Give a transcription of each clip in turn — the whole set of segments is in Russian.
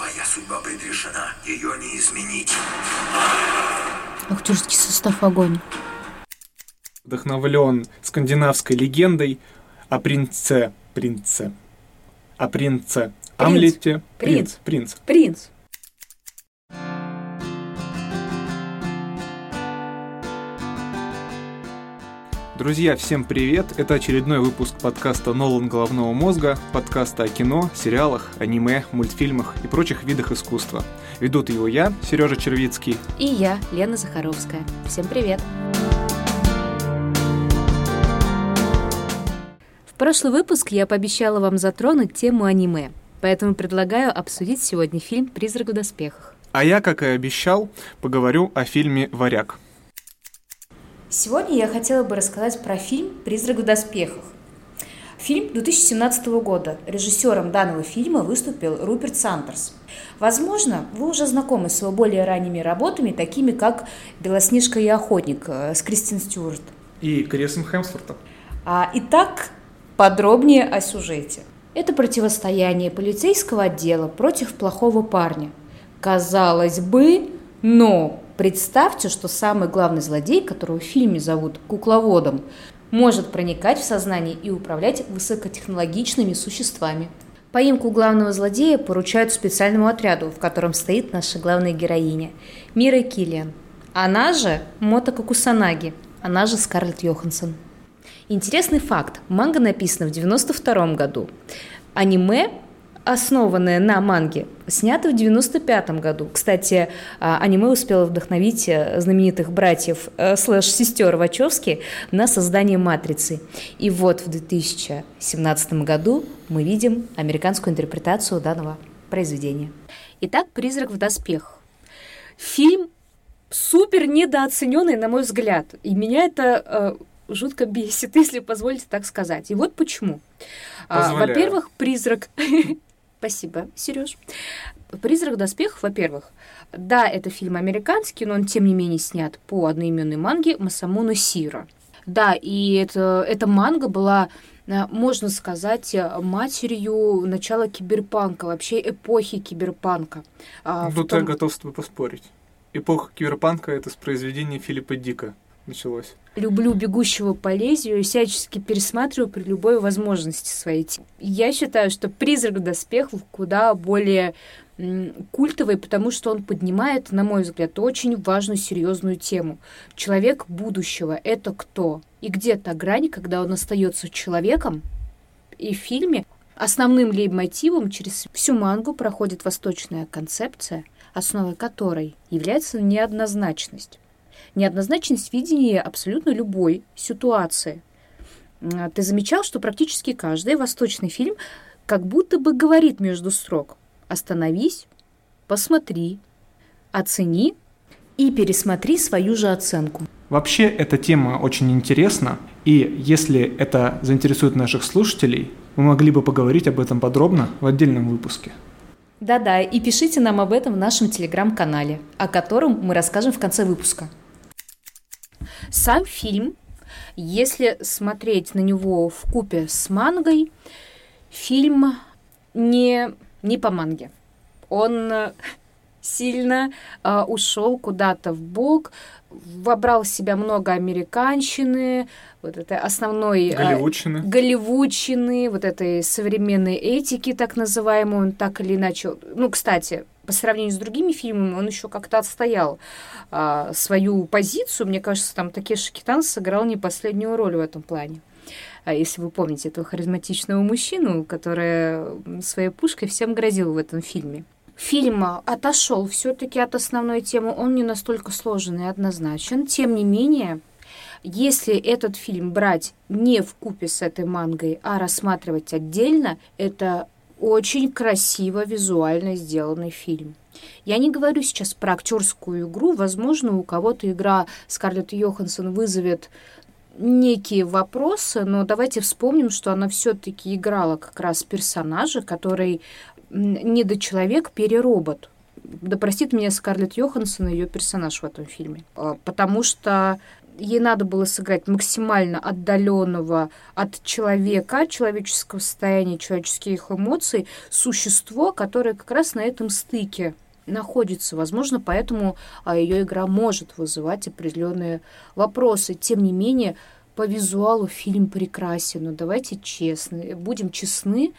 Твоя судьба предрешена, ее не изменить. Актерский состав огонь. Вдохновлен скандинавской легендой о принце, принце, о принце Амлете. Принц. Принц. Принц. Друзья, всем привет! Это очередной выпуск подкаста «Нолан головного мозга», подкаста о кино, сериалах, аниме, мультфильмах и прочих видах искусства. Ведут его я, Сережа Червицкий. И я, Лена Захаровская. Всем привет! В прошлый выпуск я пообещала вам затронуть тему аниме, поэтому предлагаю обсудить сегодня фильм «Призрак в доспехах». А я, как и обещал, поговорю о фильме «Варяг». Сегодня я хотела бы рассказать про фильм «Призрак в доспехах». Фильм 2017 года. Режиссером данного фильма выступил Руперт Сантерс. Возможно, вы уже знакомы с его более ранними работами, такими как «Белоснежка и охотник» э, с Кристин Стюарт. И Крисом Хемсвортом. А, итак, подробнее о сюжете. Это противостояние полицейского отдела против плохого парня. Казалось бы, но Представьте, что самый главный злодей, которого в фильме зовут кукловодом, может проникать в сознание и управлять высокотехнологичными существами. Поимку главного злодея поручают специальному отряду, в котором стоит наша главная героиня – Мира Киллиан. Она же Мотока Кусанаги, она же Скарлетт Йоханссон. Интересный факт. Манга написана в 92 году. Аниме основанное на манге, снято в 95 году. Кстати, а, аниме успело вдохновить э, знаменитых братьев э, слэш-сестер Вачовски на создание «Матрицы». И вот в 2017 году мы видим американскую интерпретацию данного произведения. Итак, «Призрак в доспехах». Фильм супер недооцененный, на мой взгляд. И меня это э, жутко бесит, если позволите так сказать. И вот почему. А, во-первых, призрак Спасибо, Сереж. «Призрак доспехов», во-первых, да, это фильм американский, но он, тем не менее, снят по одноименной манге Масамуна Сира. Да, и это, эта манга была, э, можно сказать, матерью начала киберпанка, вообще эпохи киберпанка. А, Тут том... я готов с тобой поспорить. Эпоха киберпанка — это с произведения Филиппа Дика началось. Люблю «Бегущего по лезвию» и всячески пересматриваю при любой возможности своей. Я считаю, что «Призрак доспехов» куда более культовый, потому что он поднимает, на мой взгляд, очень важную, серьезную тему. Человек будущего — это кто? И где та грань, когда он остается человеком, и в фильме основным лейб-мотивом через всю мангу проходит восточная концепция, основой которой является неоднозначность неоднозначность видения абсолютно любой ситуации. Ты замечал, что практически каждый восточный фильм как будто бы говорит между строк «Остановись, посмотри, оцени и пересмотри свою же оценку». Вообще эта тема очень интересна, и если это заинтересует наших слушателей, мы могли бы поговорить об этом подробно в отдельном выпуске. Да-да, и пишите нам об этом в нашем телеграм-канале, о котором мы расскажем в конце выпуска. Сам фильм, если смотреть на него в купе с мангой, фильм не, не по манге. Он э, сильно э, ушел куда-то в бок, вобрал в себя много американщины, вот этой основной... Голливудщины. Э, голливудщины, вот этой современной этики, так называемой, он так или иначе... Ну, кстати, по сравнению с другими фильмами, он еще как-то отстоял а, свою позицию. Мне кажется, там Такеши Китан сыграл не последнюю роль в этом плане. А если вы помните этого харизматичного мужчину, который своей пушкой всем грозил в этом фильме. Фильм отошел все-таки от основной темы, он не настолько сложен и однозначен. Тем не менее, если этот фильм брать не в купе с этой мангой, а рассматривать отдельно, это очень красиво визуально сделанный фильм. Я не говорю сейчас про актерскую игру. Возможно, у кого-то игра Скарлетт Йоханссон вызовет некие вопросы, но давайте вспомним, что она все-таки играла как раз персонажа, который не до человек, переробот. Да простит меня Скарлетт Йоханссон и ее персонаж в этом фильме. А, потому что ей надо было сыграть максимально отдаленного от человека, человеческого состояния, человеческих эмоций, существо, которое как раз на этом стыке находится. Возможно, поэтому а, ее игра может вызывать определенные вопросы. Тем не менее, по визуалу фильм прекрасен. Но давайте честны, будем честны,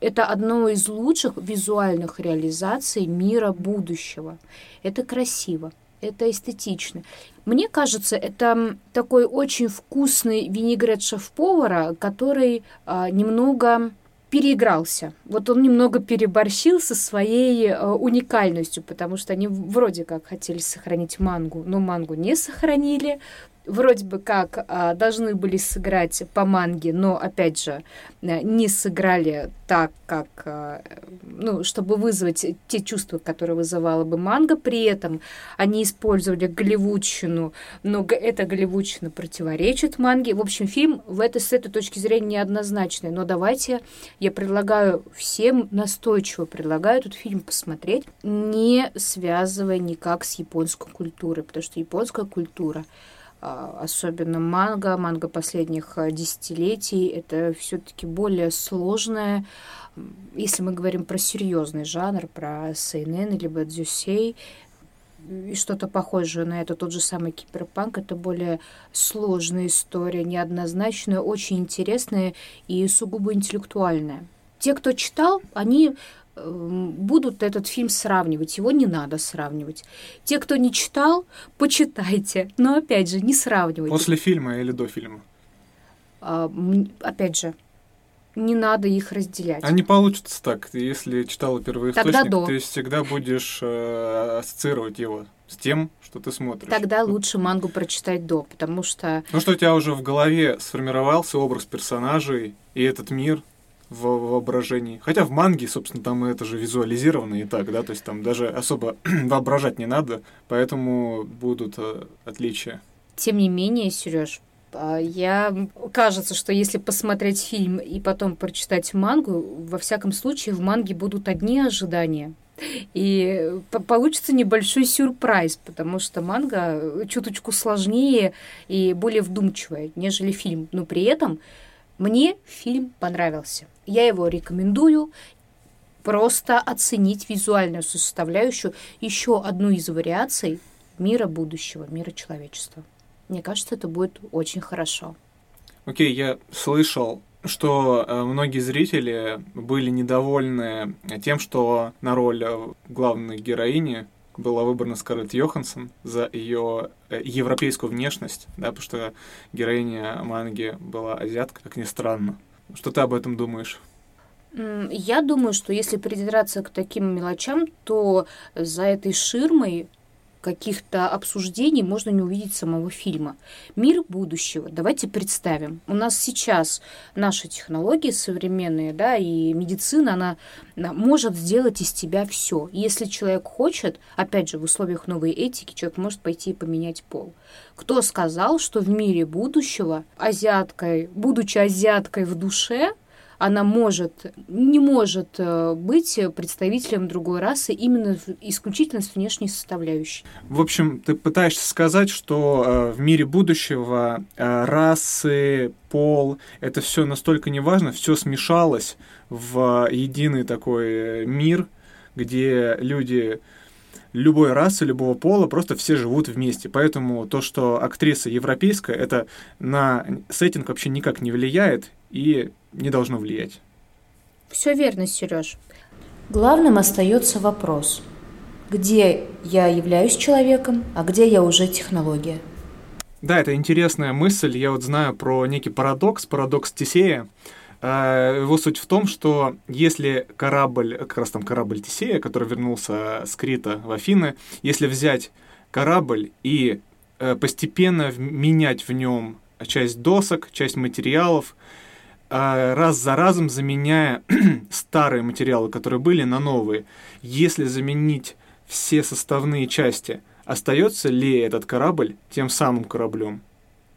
это одно из лучших визуальных реализаций мира будущего. Это красиво, это эстетично. Мне кажется, это такой очень вкусный винегрет шеф-повара, который а, немного переигрался. Вот он немного переборщил со своей э, уникальностью, потому что они вроде как хотели сохранить мангу, но мангу не сохранили вроде бы как а, должны были сыграть по манге, но, опять же, э, не сыграли так, как, а, ну, чтобы вызвать те чувства, которые вызывала бы манга. При этом они использовали голливудщину, но эта голливудщина противоречит манге. В общем, фильм в этой, с этой точки зрения неоднозначный. Но давайте я предлагаю всем, настойчиво предлагаю этот фильм посмотреть, не связывая никак с японской культурой, потому что японская культура — особенно манга, манга последних а, десятилетий, это все-таки более сложное, если мы говорим про серьезный жанр, про сейнен или бадзюсей, и что-то похожее на это, тот же самый киберпанк, это более сложная история, неоднозначная, очень интересная и сугубо интеллектуальная. Те, кто читал, они будут этот фильм сравнивать. Его не надо сравнивать. Те, кто не читал, почитайте. Но опять же, не сравнивайте. После фильма или до фильма? А, опять же, не надо их разделять. А не получится так. Если читала первоисточник, Тогда до. ты всегда будешь э, ассоциировать его с тем, что ты смотришь. Тогда лучше мангу прочитать до, потому что... Ну что у тебя уже в голове сформировался образ персонажей и этот мир, в воображении. Хотя в манге, собственно, там это же визуализировано и так, да, то есть там даже особо воображать не надо, поэтому будут э, отличия. Тем не менее, Сереж, а, я кажется, что если посмотреть фильм и потом прочитать мангу, во всяком случае в манге будут одни ожидания. И получится небольшой сюрприз, потому что манга чуточку сложнее и более вдумчивая, нежели фильм. Но при этом мне фильм понравился. Я его рекомендую. Просто оценить визуальную составляющую еще одну из вариаций мира будущего, мира человечества. Мне кажется, это будет очень хорошо. Окей, okay, я слышал, что э, многие зрители были недовольны тем, что на роль главной героини была выбрана Скарлетт Йоханссон за ее э, европейскую внешность, да, потому что героиня манги была азиатка, как ни странно. Что ты об этом думаешь? Я думаю, что если придираться к таким мелочам, то за этой ширмой каких-то обсуждений можно не увидеть самого фильма. Мир будущего. Давайте представим. У нас сейчас наши технологии современные, да, и медицина, она, может сделать из тебя все. Если человек хочет, опять же, в условиях новой этики, человек может пойти и поменять пол. Кто сказал, что в мире будущего азиаткой, будучи азиаткой в душе, она может, не может э, быть представителем другой расы именно исключительно с внешней составляющей. В общем, ты пытаешься сказать, что э, в мире будущего э, расы, пол, это все настолько неважно, все смешалось в единый такой мир, где люди любой расы, любого пола, просто все живут вместе. Поэтому то, что актриса европейская, это на сеттинг вообще никак не влияет, и не должно влиять. Все верно, Сереж. Главным остается вопрос, где я являюсь человеком, а где я уже технология. Да, это интересная мысль. Я вот знаю про некий парадокс, парадокс Тесея. А, его суть в том, что если корабль, как раз там корабль Тесея, который вернулся с Крита в Афины, если взять корабль и э, постепенно менять в нем часть досок, часть материалов, а, раз за разом заменяя старые материалы, которые были, на новые. Если заменить все составные части, остается ли этот корабль тем самым кораблем?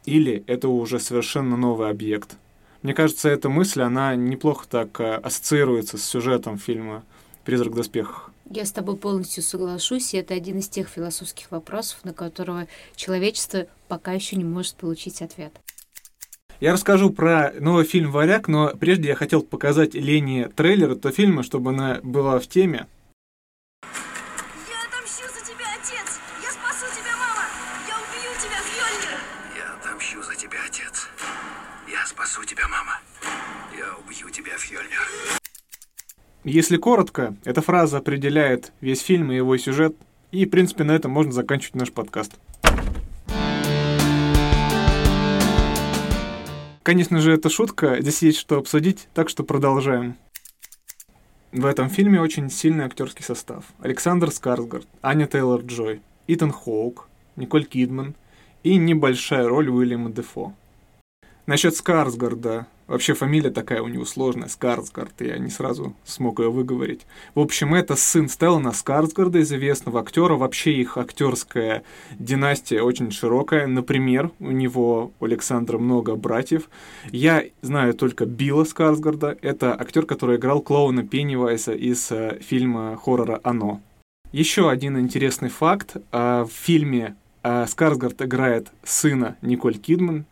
Или это уже совершенно новый объект? Мне кажется, эта мысль, она неплохо так э, ассоциируется с сюжетом фильма «Призрак в доспехах». Я с тобой полностью соглашусь, и это один из тех философских вопросов, на которые человечество пока еще не может получить ответ. Я расскажу про новый фильм «Варяг», но прежде я хотел показать Лене трейлер этого фильма, чтобы она была в теме. Если коротко, эта фраза определяет весь фильм и его сюжет, и, в принципе, на этом можно заканчивать наш подкаст. Конечно же, это шутка, здесь есть что обсудить, так что продолжаем. В этом фильме очень сильный актерский состав. Александр Скарсгард, Аня Тейлор-Джой, Итан Хоук, Николь Кидман и небольшая роль Уильяма Дефо. Насчет Скарсгарда. Вообще фамилия такая у него сложная, Скарсгард, я не сразу смог ее выговорить. В общем, это сын Стеллана Скарсгарда, известного актера. Вообще их актерская династия очень широкая. Например, у него, у Александра, много братьев. Я знаю только Билла Скарсгарда. Это актер, который играл клоуна Пеннивайса из э, фильма хоррора «Оно». Еще один интересный факт. э, В фильме э, Скарсгард играет сына Николь Кидман,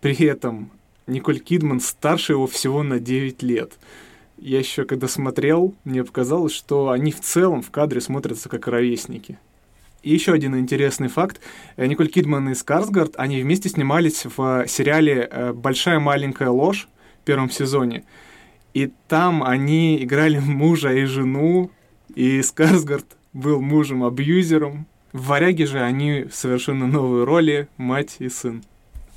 при этом Николь Кидман старше его всего на 9 лет. Я еще когда смотрел, мне показалось, что они в целом в кадре смотрятся как ровесники. И еще один интересный факт. Э, Николь Кидман и Скарсгард, они вместе снимались в сериале э, «Большая маленькая ложь» в первом сезоне. И там они играли мужа и жену, и Скарсгард был мужем-абьюзером. В «Варяге» же они совершенно новые роли, мать и сын.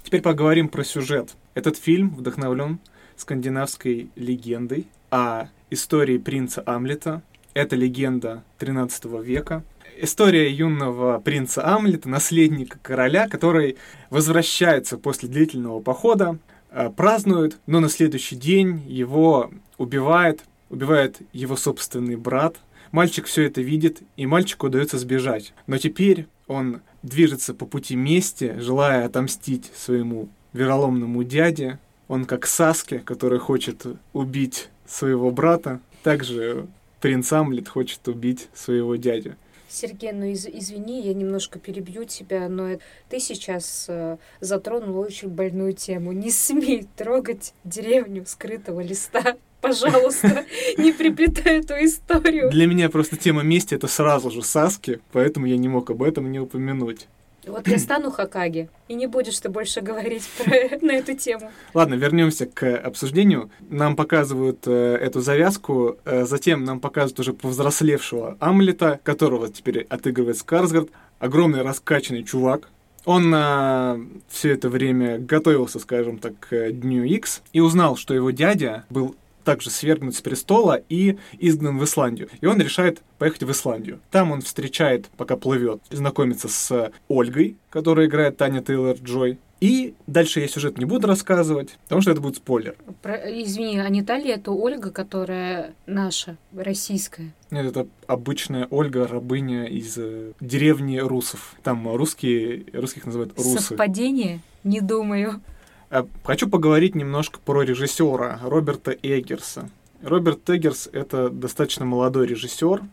Теперь поговорим про сюжет. Этот фильм вдохновлен скандинавской легендой о истории принца Амлета. Это легенда 13 века. История юного принца Амлета, наследника короля, который возвращается после длительного похода, э, празднует, но на следующий день его убивает, убивает его собственный брат. Мальчик все это видит, и мальчику удается сбежать. Но теперь он движется по пути мести, желая отомстить своему вероломному дяде. Он как Саски, который хочет убить своего брата. Также принц Амлет хочет убить своего дядю. Сергей, ну из- извини, я немножко перебью тебя, но ты сейчас э, затронул очень больную тему. Не смей трогать деревню скрытого листа. Пожалуйста, не приплетай эту историю. Для меня просто тема мести это сразу же Саски, поэтому я не мог об этом не упомянуть. Вот я стану Хакаги, и не будешь ты больше говорить про, на эту тему. Ладно, вернемся к обсуждению. Нам показывают э, эту завязку, э, затем нам показывают уже повзрослевшего Амлета, которого теперь отыгрывает Скарсгард. Огромный раскачанный чувак. Он все это время готовился, скажем так, к Дню X и узнал, что его дядя был также свергнут с престола и изгнан в Исландию. И он решает поехать в Исландию. Там он встречает, пока плывет, знакомится с Ольгой, которая играет Таня Тейлор-Джой. И дальше я сюжет не буду рассказывать, потому что это будет спойлер. Про- извини, а не та ли это Ольга, которая наша, российская? Нет, это обычная Ольга, рабыня из э, деревни русов. Там русские, русских называют русы. Совпадение? Не думаю. А, Хочу поговорить немножко про режиссера Роберта Эггерса. Роберт Эггерс — это достаточно молодой режиссер,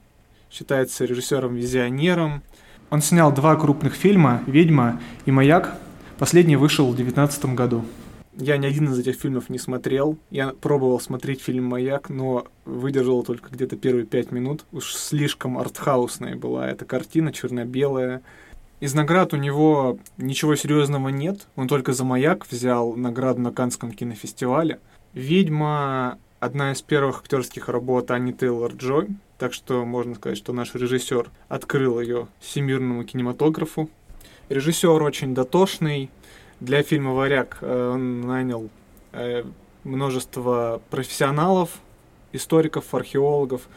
считается режиссером-визионером. Он снял два крупных фильма «Ведьма» и «Маяк». Последний вышел в 2019 году. Я ни один из этих фильмов не смотрел. Я пробовал смотреть фильм «Маяк», но выдержал только где-то первые пять минут. Уж слишком артхаусная была эта картина, черно-белая. Из наград у него ничего серьезного нет. Он только за «Маяк» взял награду на Канском кинофестивале. «Ведьма» — одна из первых актерских работ Ани Тейлор-Джой. Так что можно сказать, что наш режиссер открыл ее всемирному кинематографу. Режиссер очень дотошный. Для фильма «Варяг» э, он нанял э, множество профессионалов, историков, археологов,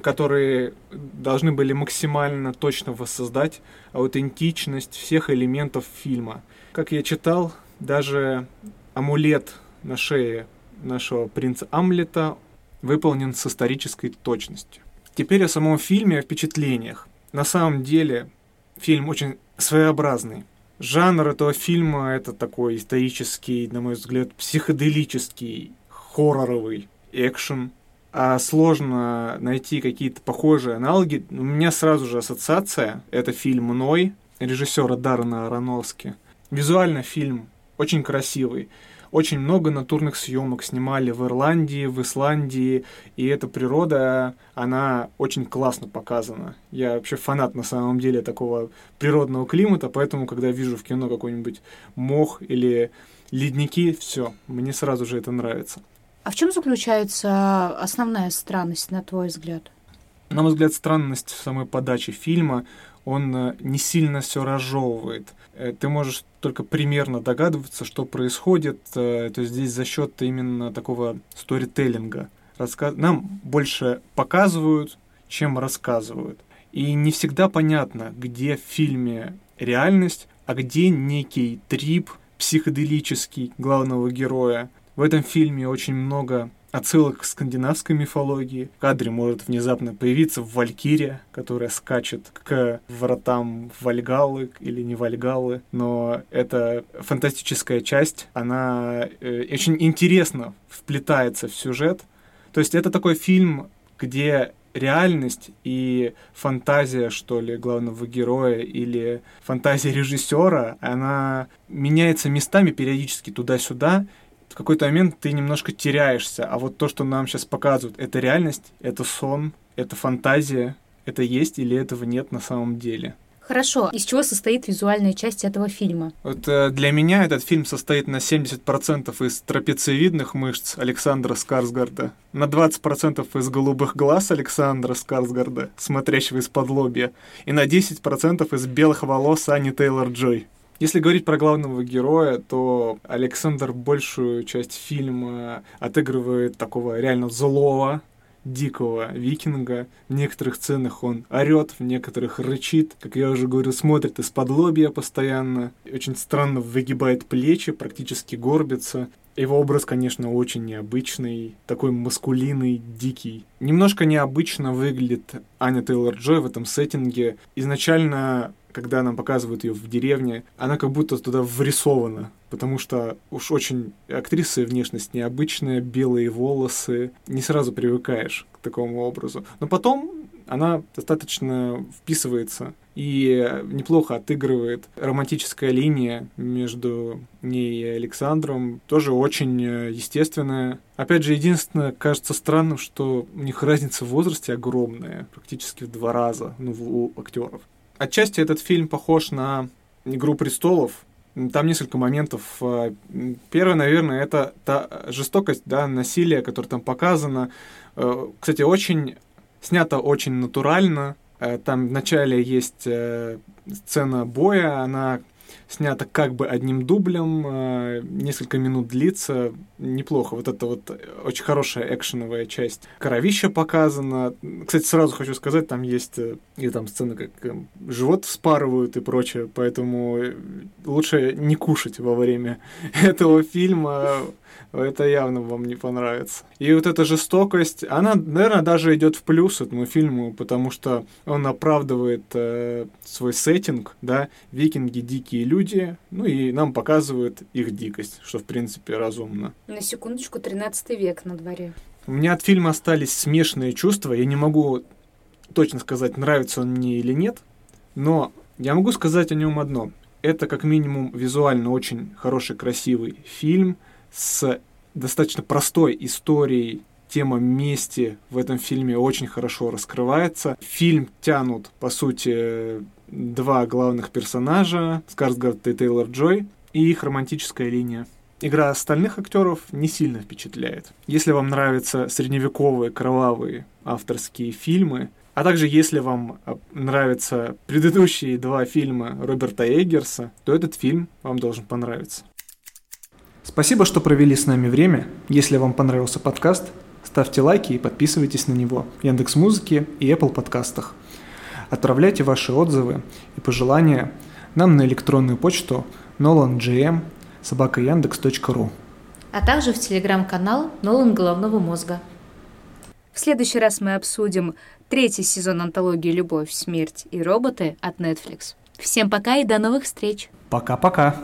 которые должны были максимально точно воссоздать аутентичность всех элементов фильма. Как я читал, даже амулет на шее нашего принца Амлета выполнен с исторической точностью. Теперь о самом фильме, о впечатлениях. На самом деле фильм очень своеобразный. Жанр этого фильма это такой исторический, на мой взгляд, психоделический, хорроровый экшен. А сложно найти какие-то похожие аналоги, у меня сразу же ассоциация — это фильм «Ной» режиссера Даррена Аронофски. Визуально фильм очень красивый. Очень много натурных съемок снимали в Ирландии, в Исландии, и эта природа, она очень классно показана. Я вообще фанат на самом деле такого природного климата, поэтому, когда вижу в кино какой-нибудь мох или ледники, все, мне сразу же это нравится. А в чем заключается основная странность, на твой взгляд? На мой взгляд, странность в самой подаче фильма он э, не сильно все разжевывает. Э, ты можешь только примерно догадываться, что происходит. Э, то есть здесь за счет именно такого сторителлинга. Раска... Нам больше показывают, чем рассказывают. И не всегда понятно, где в фильме реальность, а где некий трип психоделический главного героя. В этом фильме очень много отсылок к скандинавской мифологии. В кадре может внезапно появиться Валькирия, которая скачет к вратам Вальгаллы или не Вальгаллы, но это фантастическая часть, она э, очень интересно вплетается в сюжет. То есть это такой фильм, где реальность и фантазия, что ли, главного героя или фантазия режиссера, она меняется местами периодически туда-сюда, в какой-то момент ты немножко теряешься, а вот то, что нам сейчас показывают, это реальность, это сон, это фантазия, это есть или этого нет на самом деле. Хорошо. Из чего состоит визуальная часть этого фильма? Вот э, для меня этот фильм состоит на 70% из трапециевидных мышц Александра Скарсгарда, на 20% из голубых глаз Александра Скарсгарда, смотрящего из-под лобья, и на 10% из белых волос Ани Тейлор-Джой. Если говорить про главного героя, то Александр большую часть фильма отыгрывает такого реально злого, дикого викинга. В некоторых сценах он орет, в некоторых рычит. Как я уже говорю, смотрит из-под лобья постоянно. Очень странно выгибает плечи, практически горбится. Его образ, конечно, очень необычный, такой маскулинный, дикий. Немножко необычно выглядит Аня Тейлор-Джой в этом сеттинге. Изначально когда нам показывают ее в деревне, она как будто туда врисована, потому что уж очень актрисы внешность необычная, белые волосы, не сразу привыкаешь к такому образу. Но потом она достаточно вписывается и неплохо отыгрывает. Романтическая линия между ней и Александром тоже очень естественная. Опять же, единственное, кажется странным, что у них разница в возрасте огромная, практически в два раза, ну, у актеров. Отчасти этот фильм похож на «Игру престолов», там несколько моментов. Э, первое, наверное, это та жестокость, да, насилие, которое там показано. Э, кстати, очень снято очень натурально. Э, там вначале есть сцена боя, она снято как бы одним дублем, э, несколько минут длится, неплохо. Вот это вот очень хорошая экшеновая часть. Кровища показана. Кстати, сразу хочу сказать, там есть э, и там сцены, как э, живот вспарывают и прочее, поэтому лучше не кушать во время этого фильма это явно вам не понравится. И вот эта жестокость, она, наверное, даже идет в плюс этому фильму, потому что он оправдывает э, свой сеттинг, да, викинги дикие люди, ну и нам показывают их дикость, что в принципе разумно. На секундочку, 13 век на дворе. У меня от фильма остались смешанные чувства, я не могу точно сказать, нравится он мне или нет, но я могу сказать о нем одно. Это как минимум визуально очень хороший, красивый фильм – с достаточно простой историей тема мести в этом фильме очень хорошо раскрывается. Фильм тянут, по сути, два главных персонажа, Скарсгард и Тейлор Джой, и их романтическая линия. Игра остальных актеров не сильно впечатляет. Если вам нравятся средневековые кровавые авторские фильмы, а также если вам а, нравятся предыдущие два фильма Роберта Эггерса, то этот фильм вам должен понравиться. Спасибо, что провели с нами время. Если вам понравился подкаст, ставьте лайки и подписывайтесь на него в Яндекс Музыке и Apple подкастах. Отправляйте ваши отзывы и пожелания нам на электронную почту nolangm собакаяндекс.ру а также в телеграм-канал Нолан Головного Мозга. В следующий раз мы обсудим третий сезон антологии «Любовь, смерть и роботы» от Netflix. Всем пока и до новых встреч! Пока-пока!